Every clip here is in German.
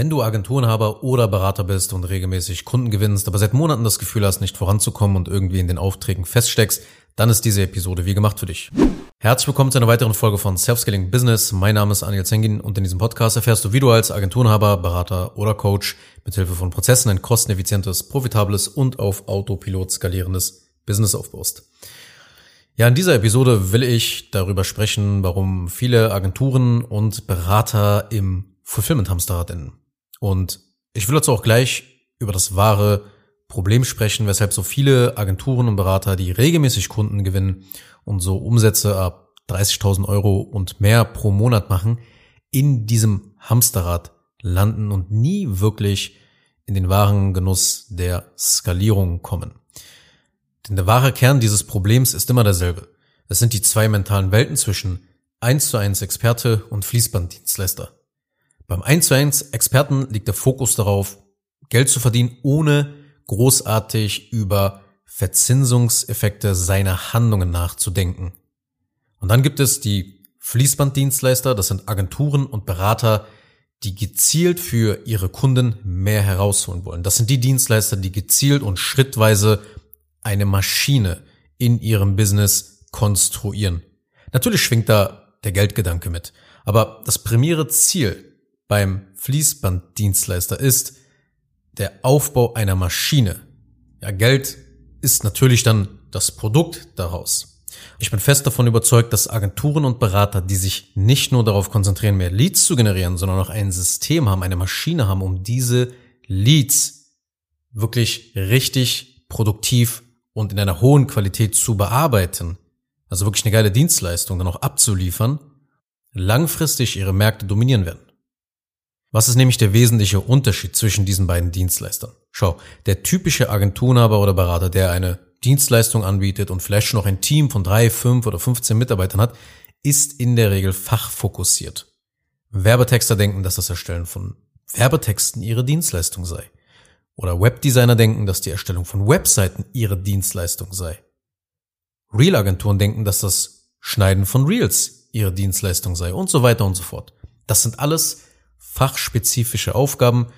Wenn du Agenturenhaber oder Berater bist und regelmäßig Kunden gewinnst, aber seit Monaten das Gefühl hast, nicht voranzukommen und irgendwie in den Aufträgen feststeckst, dann ist diese Episode wie gemacht für dich. Herzlich willkommen zu einer weiteren Folge von Self-Scaling Business. Mein Name ist Anil Zengin und in diesem Podcast erfährst du, wie du als Agenturenhaber, Berater oder Coach mit Hilfe von Prozessen ein kosteneffizientes, profitables und auf Autopilot skalierendes Business aufbaust. Ja, in dieser Episode will ich darüber sprechen, warum viele Agenturen und Berater im Fulfillment-Hamsterrad enden. Und ich will dazu auch gleich über das wahre Problem sprechen, weshalb so viele Agenturen und Berater, die regelmäßig Kunden gewinnen und so Umsätze ab 30.000 Euro und mehr pro Monat machen, in diesem Hamsterrad landen und nie wirklich in den wahren Genuss der Skalierung kommen. Denn der wahre Kern dieses Problems ist immer derselbe. Es sind die zwei mentalen Welten zwischen 1 zu 1 Experte und Fließbanddienstleister. Beim 1 zu 1 Experten liegt der Fokus darauf, Geld zu verdienen, ohne großartig über Verzinsungseffekte seiner Handlungen nachzudenken. Und dann gibt es die Fließbanddienstleister, das sind Agenturen und Berater, die gezielt für ihre Kunden mehr herausholen wollen. Das sind die Dienstleister, die gezielt und schrittweise eine Maschine in ihrem Business konstruieren. Natürlich schwingt da der Geldgedanke mit, aber das primäre Ziel beim Fließbanddienstleister ist der Aufbau einer Maschine. Ja, Geld ist natürlich dann das Produkt daraus. Ich bin fest davon überzeugt, dass Agenturen und Berater, die sich nicht nur darauf konzentrieren, mehr Leads zu generieren, sondern auch ein System haben, eine Maschine haben, um diese Leads wirklich richtig produktiv und in einer hohen Qualität zu bearbeiten, also wirklich eine geile Dienstleistung dann auch abzuliefern, langfristig ihre Märkte dominieren werden. Was ist nämlich der wesentliche Unterschied zwischen diesen beiden Dienstleistern? Schau, der typische Agenturhaber oder Berater, der eine Dienstleistung anbietet und vielleicht schon noch ein Team von drei, fünf oder 15 Mitarbeitern hat, ist in der Regel fachfokussiert. Werbetexter denken, dass das Erstellen von Werbetexten ihre Dienstleistung sei. Oder Webdesigner denken, dass die Erstellung von Webseiten ihre Dienstleistung sei. Real-Agenturen denken, dass das Schneiden von Reels ihre Dienstleistung sei und so weiter und so fort. Das sind alles fachspezifische Aufgaben,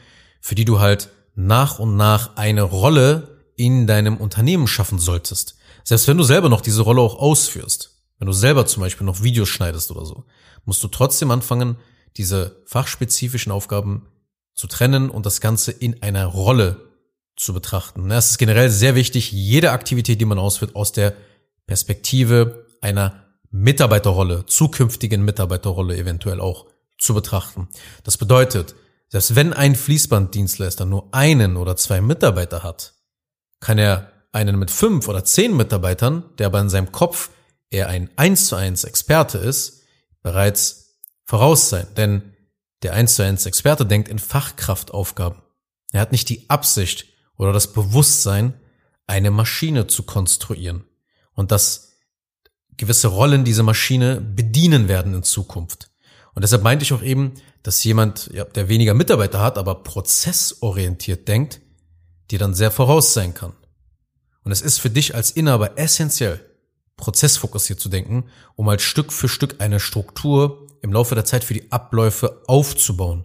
für die du halt nach und nach eine Rolle in deinem Unternehmen schaffen solltest. Selbst wenn du selber noch diese Rolle auch ausführst, wenn du selber zum Beispiel noch Videos schneidest oder so, musst du trotzdem anfangen, diese fachspezifischen Aufgaben zu trennen und das Ganze in einer Rolle zu betrachten. Es ist generell sehr wichtig, jede Aktivität, die man ausführt, aus der Perspektive einer Mitarbeiterrolle, zukünftigen Mitarbeiterrolle eventuell auch zu betrachten. Das bedeutet, selbst wenn ein Fließbanddienstleister nur einen oder zwei Mitarbeiter hat, kann er einen mit fünf oder zehn Mitarbeitern, der aber in seinem Kopf eher ein eins zu eins Experte ist, bereits voraus sein. Denn der eins zu eins Experte denkt in Fachkraftaufgaben. Er hat nicht die Absicht oder das Bewusstsein, eine Maschine zu konstruieren und dass gewisse Rollen diese Maschine bedienen werden in Zukunft. Und deshalb meinte ich auch eben, dass jemand, ja, der weniger Mitarbeiter hat, aber prozessorientiert denkt, dir dann sehr voraus sein kann. Und es ist für dich als Inhaber essentiell, prozessfokussiert zu denken, um halt Stück für Stück eine Struktur im Laufe der Zeit für die Abläufe aufzubauen.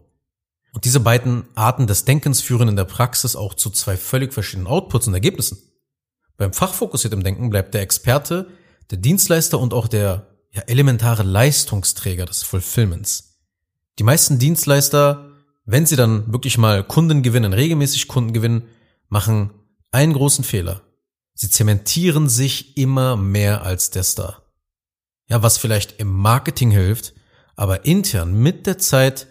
Und diese beiden Arten des Denkens führen in der Praxis auch zu zwei völlig verschiedenen Outputs und Ergebnissen. Beim fachfokussierten Denken bleibt der Experte, der Dienstleister und auch der ja, elementare Leistungsträger des Fulfillments. Die meisten Dienstleister, wenn sie dann wirklich mal Kunden gewinnen, regelmäßig Kunden gewinnen, machen einen großen Fehler. Sie zementieren sich immer mehr als der Star. Ja, was vielleicht im Marketing hilft, aber intern mit der Zeit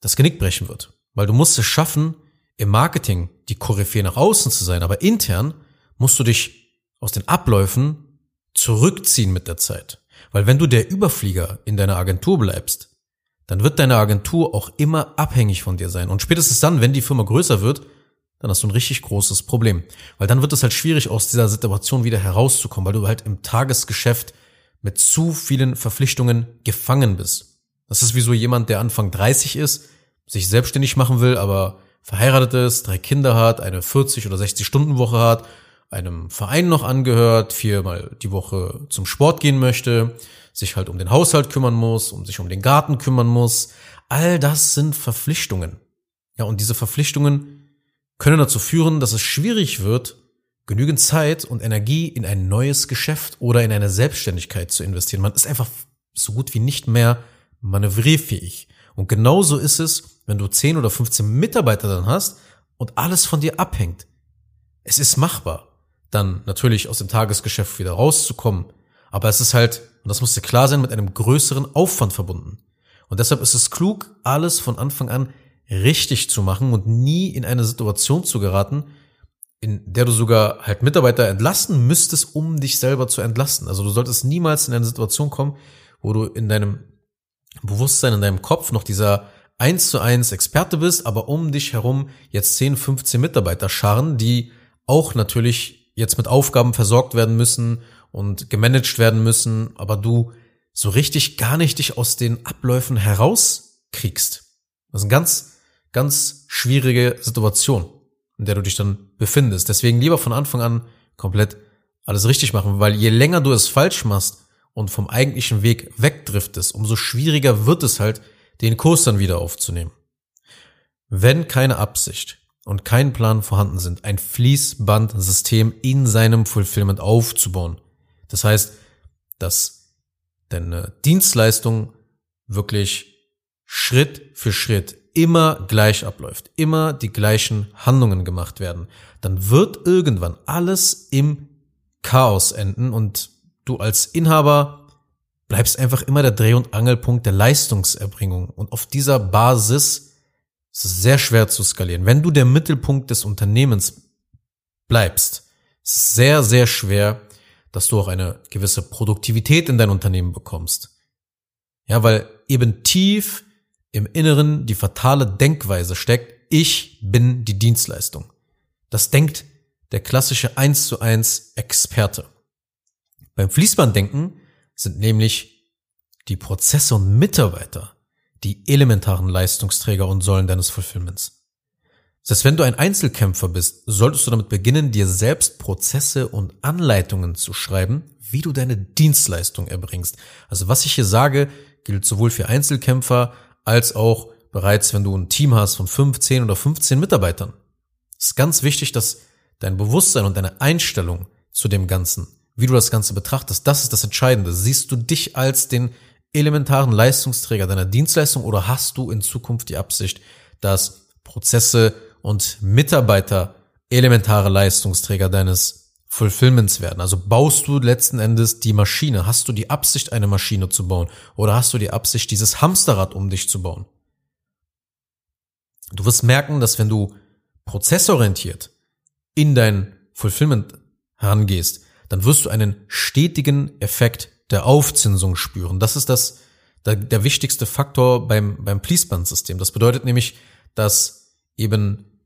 das Genick brechen wird. Weil du musst es schaffen, im Marketing die Koryphäe nach außen zu sein, aber intern musst du dich aus den Abläufen zurückziehen mit der Zeit. Weil wenn du der Überflieger in deiner Agentur bleibst, dann wird deine Agentur auch immer abhängig von dir sein. Und spätestens dann, wenn die Firma größer wird, dann hast du ein richtig großes Problem. Weil dann wird es halt schwierig, aus dieser Situation wieder herauszukommen, weil du halt im Tagesgeschäft mit zu vielen Verpflichtungen gefangen bist. Das ist wie so jemand, der Anfang 30 ist, sich selbstständig machen will, aber verheiratet ist, drei Kinder hat, eine 40 oder 60 Stunden Woche hat einem Verein noch angehört, viermal die Woche zum Sport gehen möchte, sich halt um den Haushalt kümmern muss, um sich um den Garten kümmern muss. All das sind Verpflichtungen. Ja, und diese Verpflichtungen können dazu führen, dass es schwierig wird, genügend Zeit und Energie in ein neues Geschäft oder in eine Selbstständigkeit zu investieren. Man ist einfach so gut wie nicht mehr manövrierfähig. Und genauso ist es, wenn du 10 oder 15 Mitarbeiter dann hast und alles von dir abhängt. Es ist machbar, dann natürlich aus dem Tagesgeschäft wieder rauszukommen. Aber es ist halt, und das muss dir klar sein, mit einem größeren Aufwand verbunden. Und deshalb ist es klug, alles von Anfang an richtig zu machen und nie in eine Situation zu geraten, in der du sogar halt Mitarbeiter entlasten müsstest, um dich selber zu entlasten. Also du solltest niemals in eine Situation kommen, wo du in deinem Bewusstsein, in deinem Kopf noch dieser eins zu eins Experte bist, aber um dich herum jetzt 10, 15 Mitarbeiter scharren, die auch natürlich jetzt mit Aufgaben versorgt werden müssen und gemanagt werden müssen, aber du so richtig gar nicht dich aus den Abläufen herauskriegst. Das ist eine ganz, ganz schwierige Situation, in der du dich dann befindest. Deswegen lieber von Anfang an komplett alles richtig machen, weil je länger du es falsch machst und vom eigentlichen Weg wegdriftest, umso schwieriger wird es halt, den Kurs dann wieder aufzunehmen. Wenn keine Absicht und kein Plan vorhanden sind, ein Fließbandsystem in seinem Fulfillment aufzubauen. Das heißt, dass deine Dienstleistung wirklich Schritt für Schritt immer gleich abläuft, immer die gleichen Handlungen gemacht werden, dann wird irgendwann alles im Chaos enden und du als Inhaber bleibst einfach immer der Dreh- und Angelpunkt der Leistungserbringung. Und auf dieser Basis ist es sehr schwer zu skalieren. Wenn du der Mittelpunkt des Unternehmens bleibst, ist es sehr, sehr schwer, dass du auch eine gewisse Produktivität in dein Unternehmen bekommst. Ja, weil eben tief im Inneren die fatale Denkweise steckt, ich bin die Dienstleistung. Das denkt der klassische 1 zu 1 Experte. Beim Fließbanddenken sind nämlich die Prozesse und Mitarbeiter die elementaren Leistungsträger und Säulen deines Fulfillments. Heißt, wenn du ein Einzelkämpfer bist, solltest du damit beginnen, dir selbst Prozesse und Anleitungen zu schreiben, wie du deine Dienstleistung erbringst. Also was ich hier sage, gilt sowohl für Einzelkämpfer als auch bereits, wenn du ein Team hast von 15 oder 15 Mitarbeitern. Es ist ganz wichtig, dass dein Bewusstsein und deine Einstellung zu dem Ganzen, wie du das Ganze betrachtest, das ist das Entscheidende. Siehst du dich als den elementaren Leistungsträger deiner Dienstleistung oder hast du in Zukunft die Absicht, dass Prozesse und Mitarbeiter elementare Leistungsträger deines Fulfillments werden. Also baust du letzten Endes die Maschine. Hast du die Absicht, eine Maschine zu bauen? Oder hast du die Absicht, dieses Hamsterrad um dich zu bauen? Du wirst merken, dass wenn du prozessorientiert in dein Fulfillment herangehst, dann wirst du einen stetigen Effekt der Aufzinsung spüren. Das ist das, der, der wichtigste Faktor beim, beim Fließbandsystem. Das bedeutet nämlich, dass eben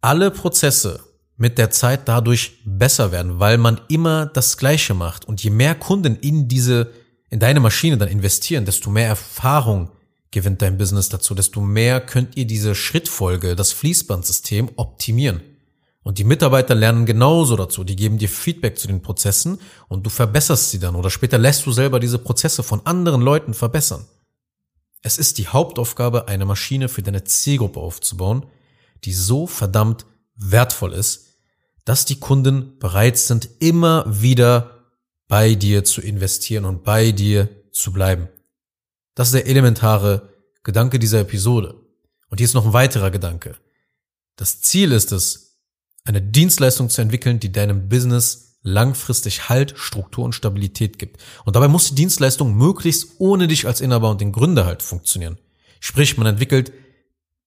alle Prozesse mit der Zeit dadurch besser werden, weil man immer das Gleiche macht. Und je mehr Kunden in diese, in deine Maschine dann investieren, desto mehr Erfahrung gewinnt dein Business dazu, desto mehr könnt ihr diese Schrittfolge, das Fließbandsystem optimieren. Und die Mitarbeiter lernen genauso dazu. Die geben dir Feedback zu den Prozessen und du verbesserst sie dann oder später lässt du selber diese Prozesse von anderen Leuten verbessern. Es ist die Hauptaufgabe, eine Maschine für deine Zielgruppe aufzubauen, die so verdammt wertvoll ist, dass die Kunden bereit sind, immer wieder bei dir zu investieren und bei dir zu bleiben. Das ist der elementare Gedanke dieser Episode. Und hier ist noch ein weiterer Gedanke. Das Ziel ist es, eine Dienstleistung zu entwickeln, die deinem Business langfristig Halt, Struktur und Stabilität gibt. Und dabei muss die Dienstleistung möglichst ohne dich als Inhaber und den Gründer halt funktionieren. Sprich, man entwickelt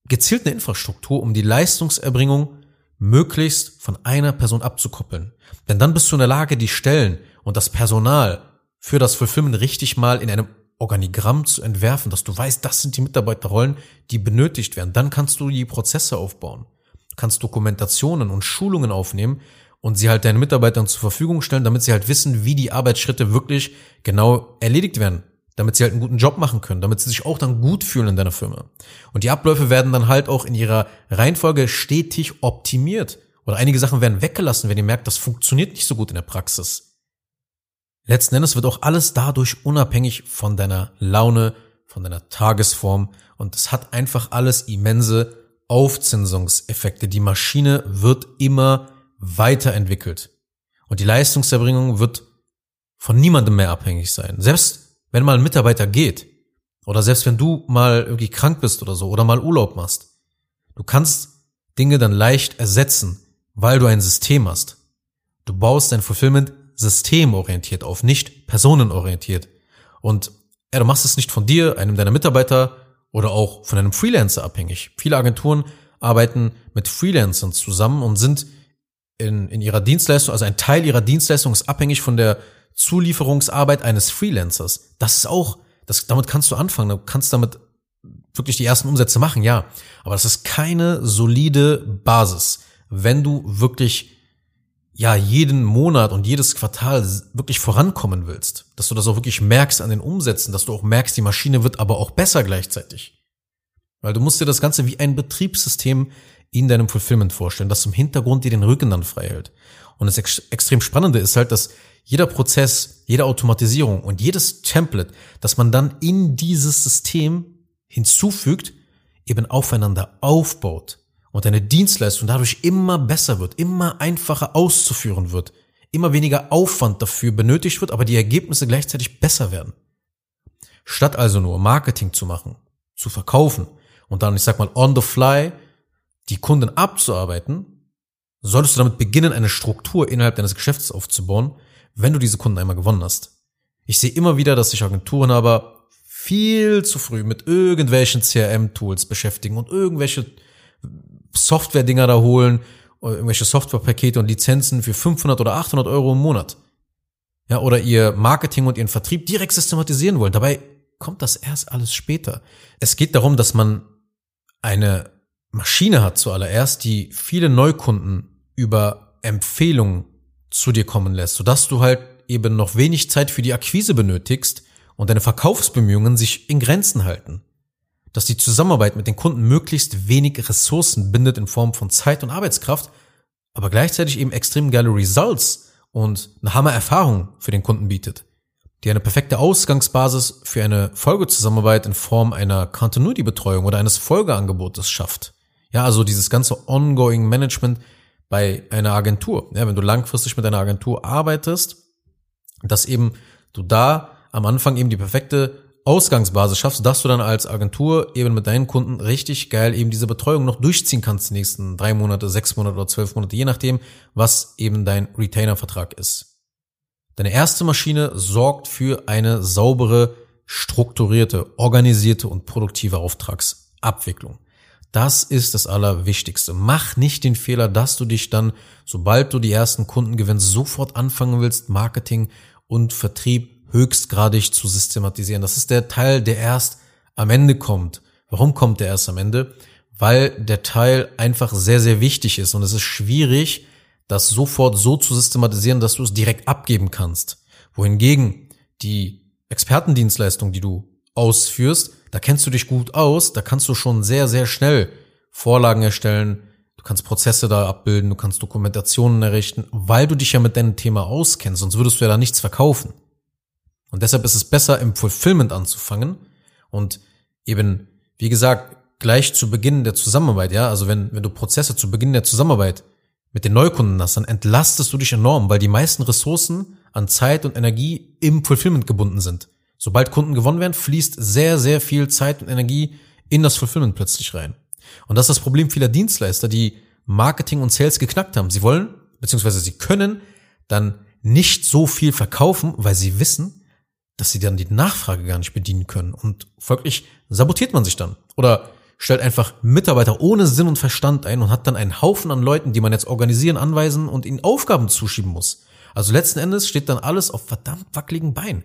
gezielt eine Infrastruktur, um die Leistungserbringung möglichst von einer Person abzukoppeln. Denn dann bist du in der Lage, die Stellen und das Personal für das Fulfillment richtig mal in einem Organigramm zu entwerfen, dass du weißt, das sind die Mitarbeiterrollen, die benötigt werden. Dann kannst du die Prozesse aufbauen. Du kannst Dokumentationen und Schulungen aufnehmen und sie halt deinen Mitarbeitern zur Verfügung stellen, damit sie halt wissen, wie die Arbeitsschritte wirklich genau erledigt werden damit sie halt einen guten Job machen können, damit sie sich auch dann gut fühlen in deiner Firma. Und die Abläufe werden dann halt auch in ihrer Reihenfolge stetig optimiert. Oder einige Sachen werden weggelassen, wenn ihr merkt, das funktioniert nicht so gut in der Praxis. Letzten Endes wird auch alles dadurch unabhängig von deiner Laune, von deiner Tagesform und es hat einfach alles immense Aufzinsungseffekte. Die Maschine wird immer weiterentwickelt. Und die Leistungserbringung wird von niemandem mehr abhängig sein. Selbst wenn mal ein Mitarbeiter geht oder selbst wenn du mal irgendwie krank bist oder so oder mal Urlaub machst, du kannst Dinge dann leicht ersetzen, weil du ein System hast. Du baust dein Fulfillment systemorientiert auf, nicht personenorientiert. Und ja, du machst es nicht von dir, einem deiner Mitarbeiter oder auch von einem Freelancer abhängig. Viele Agenturen arbeiten mit Freelancern zusammen und sind in, in ihrer Dienstleistung, also ein Teil ihrer Dienstleistung ist abhängig von der Zulieferungsarbeit eines Freelancers. Das ist auch, das, damit kannst du anfangen, du kannst damit wirklich die ersten Umsätze machen, ja. Aber das ist keine solide Basis, wenn du wirklich ja jeden Monat und jedes Quartal wirklich vorankommen willst, dass du das auch wirklich merkst an den Umsätzen, dass du auch merkst, die Maschine wird aber auch besser gleichzeitig. Weil du musst dir das Ganze wie ein Betriebssystem in deinem Fulfillment vorstellen, das im Hintergrund dir den Rücken dann frei hält. Und das ex extrem Spannende ist halt, dass jeder Prozess, jede Automatisierung und jedes Template, das man dann in dieses System hinzufügt, eben aufeinander aufbaut und deine Dienstleistung dadurch immer besser wird, immer einfacher auszuführen wird, immer weniger Aufwand dafür benötigt wird, aber die Ergebnisse gleichzeitig besser werden. Statt also nur Marketing zu machen, zu verkaufen und dann, ich sag mal, on the fly die Kunden abzuarbeiten, solltest du damit beginnen, eine Struktur innerhalb deines Geschäfts aufzubauen, wenn du diese Kunden einmal gewonnen hast. Ich sehe immer wieder, dass sich Agenturen aber viel zu früh mit irgendwelchen CRM-Tools beschäftigen und irgendwelche Software-Dinger da holen, irgendwelche Softwarepakete und Lizenzen für 500 oder 800 Euro im Monat. Ja, oder ihr Marketing und ihren Vertrieb direkt systematisieren wollen. Dabei kommt das erst alles später. Es geht darum, dass man eine Maschine hat zuallererst, die viele Neukunden über Empfehlungen zu dir kommen lässt, sodass du halt eben noch wenig Zeit für die Akquise benötigst und deine Verkaufsbemühungen sich in Grenzen halten dass die Zusammenarbeit mit den Kunden möglichst wenig Ressourcen bindet in Form von Zeit und Arbeitskraft, aber gleichzeitig eben extrem geile Results und eine Hammer-Erfahrung für den Kunden bietet, die eine perfekte Ausgangsbasis für eine Folgezusammenarbeit in Form einer Continuity-Betreuung oder eines Folgeangebotes schafft. Ja, also dieses ganze Ongoing Management bei einer Agentur. Ja, wenn du langfristig mit einer Agentur arbeitest, dass eben du da am Anfang eben die perfekte Ausgangsbasis schaffst, dass du dann als Agentur eben mit deinen Kunden richtig geil eben diese Betreuung noch durchziehen kannst die nächsten drei Monate, sechs Monate oder zwölf Monate, je nachdem, was eben dein Retainer-Vertrag ist. Deine erste Maschine sorgt für eine saubere, strukturierte, organisierte und produktive Auftragsabwicklung. Das ist das Allerwichtigste. Mach nicht den Fehler, dass du dich dann, sobald du die ersten Kunden gewinnst, sofort anfangen willst, Marketing und Vertrieb höchstgradig zu systematisieren. Das ist der Teil, der erst am Ende kommt. Warum kommt der erst am Ende? Weil der Teil einfach sehr, sehr wichtig ist und es ist schwierig, das sofort so zu systematisieren, dass du es direkt abgeben kannst. Wohingegen die Expertendienstleistung, die du ausführst, da kennst du dich gut aus, da kannst du schon sehr, sehr schnell Vorlagen erstellen, du kannst Prozesse da abbilden, du kannst Dokumentationen errichten, weil du dich ja mit deinem Thema auskennst, sonst würdest du ja da nichts verkaufen. Und deshalb ist es besser, im Fulfillment anzufangen und eben, wie gesagt, gleich zu Beginn der Zusammenarbeit, ja, also wenn, wenn du Prozesse zu Beginn der Zusammenarbeit mit den Neukunden hast, dann entlastest du dich enorm, weil die meisten Ressourcen an Zeit und Energie im Fulfillment gebunden sind. Sobald Kunden gewonnen werden, fließt sehr, sehr viel Zeit und Energie in das Fulfillment plötzlich rein. Und das ist das Problem vieler Dienstleister, die Marketing und Sales geknackt haben. Sie wollen, beziehungsweise sie können dann nicht so viel verkaufen, weil sie wissen, dass sie dann die Nachfrage gar nicht bedienen können. Und folglich sabotiert man sich dann. Oder stellt einfach Mitarbeiter ohne Sinn und Verstand ein und hat dann einen Haufen an Leuten, die man jetzt organisieren, anweisen und ihnen Aufgaben zuschieben muss. Also letzten Endes steht dann alles auf verdammt wackeligen Beinen.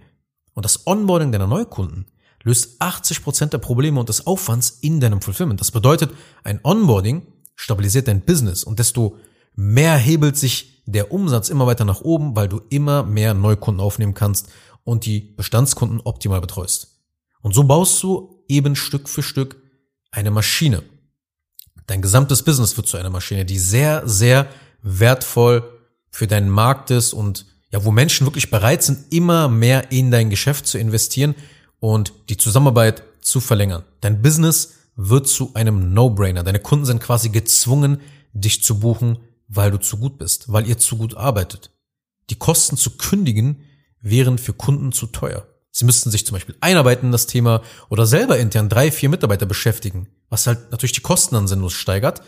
Und das Onboarding deiner Neukunden löst 80 Prozent der Probleme und des Aufwands in deinem Fulfillment. Das bedeutet, ein Onboarding stabilisiert dein Business und desto mehr hebelt sich der Umsatz immer weiter nach oben, weil du immer mehr Neukunden aufnehmen kannst und die Bestandskunden optimal betreust. Und so baust du eben Stück für Stück eine Maschine. Dein gesamtes Business wird zu einer Maschine, die sehr, sehr wertvoll für deinen Markt ist und ja, wo Menschen wirklich bereit sind, immer mehr in dein Geschäft zu investieren und die Zusammenarbeit zu verlängern. Dein Business wird zu einem No-Brainer. Deine Kunden sind quasi gezwungen, dich zu buchen, weil du zu gut bist, weil ihr zu gut arbeitet. Die Kosten zu kündigen wären für Kunden zu teuer. Sie müssten sich zum Beispiel einarbeiten in das Thema oder selber intern drei, vier Mitarbeiter beschäftigen, was halt natürlich die Kosten dann sinnlos steigert,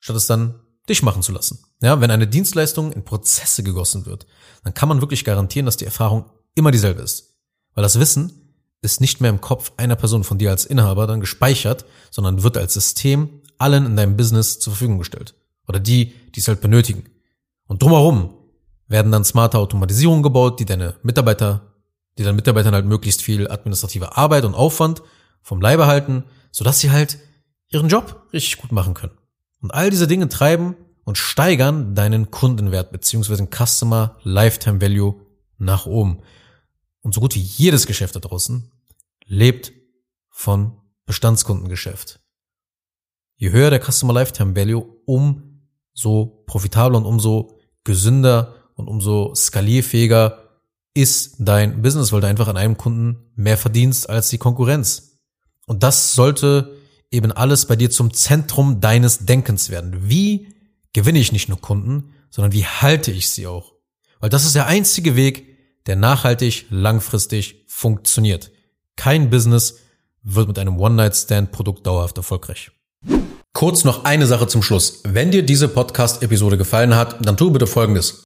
statt es dann dich machen zu lassen. Ja, wenn eine Dienstleistung in Prozesse gegossen wird, dann kann man wirklich garantieren, dass die Erfahrung immer dieselbe ist. Weil das Wissen ist nicht mehr im Kopf einer Person von dir als Inhaber dann gespeichert, sondern wird als System allen in deinem Business zur Verfügung gestellt. Oder die, die es halt benötigen. Und drumherum werden dann smarte Automatisierungen gebaut, die deine Mitarbeiter, die deinen Mitarbeitern halt möglichst viel administrative Arbeit und Aufwand vom Leibe halten, sodass sie halt ihren Job richtig gut machen können. Und all diese Dinge treiben und steigern deinen Kundenwert beziehungsweise Customer Lifetime Value nach oben. Und so gut wie jedes Geschäft da draußen lebt von Bestandskundengeschäft. Je höher der Customer Lifetime Value, umso profitabler und umso gesünder und umso skalierfähiger ist dein Business, weil du einfach an einem Kunden mehr verdienst als die Konkurrenz. Und das sollte eben alles bei dir zum Zentrum deines Denkens werden. Wie gewinne ich nicht nur Kunden, sondern wie halte ich sie auch? Weil das ist der einzige Weg, der nachhaltig, langfristig funktioniert. Kein Business wird mit einem One-Night-Stand-Produkt dauerhaft erfolgreich. Kurz noch eine Sache zum Schluss. Wenn dir diese Podcast-Episode gefallen hat, dann tu bitte Folgendes.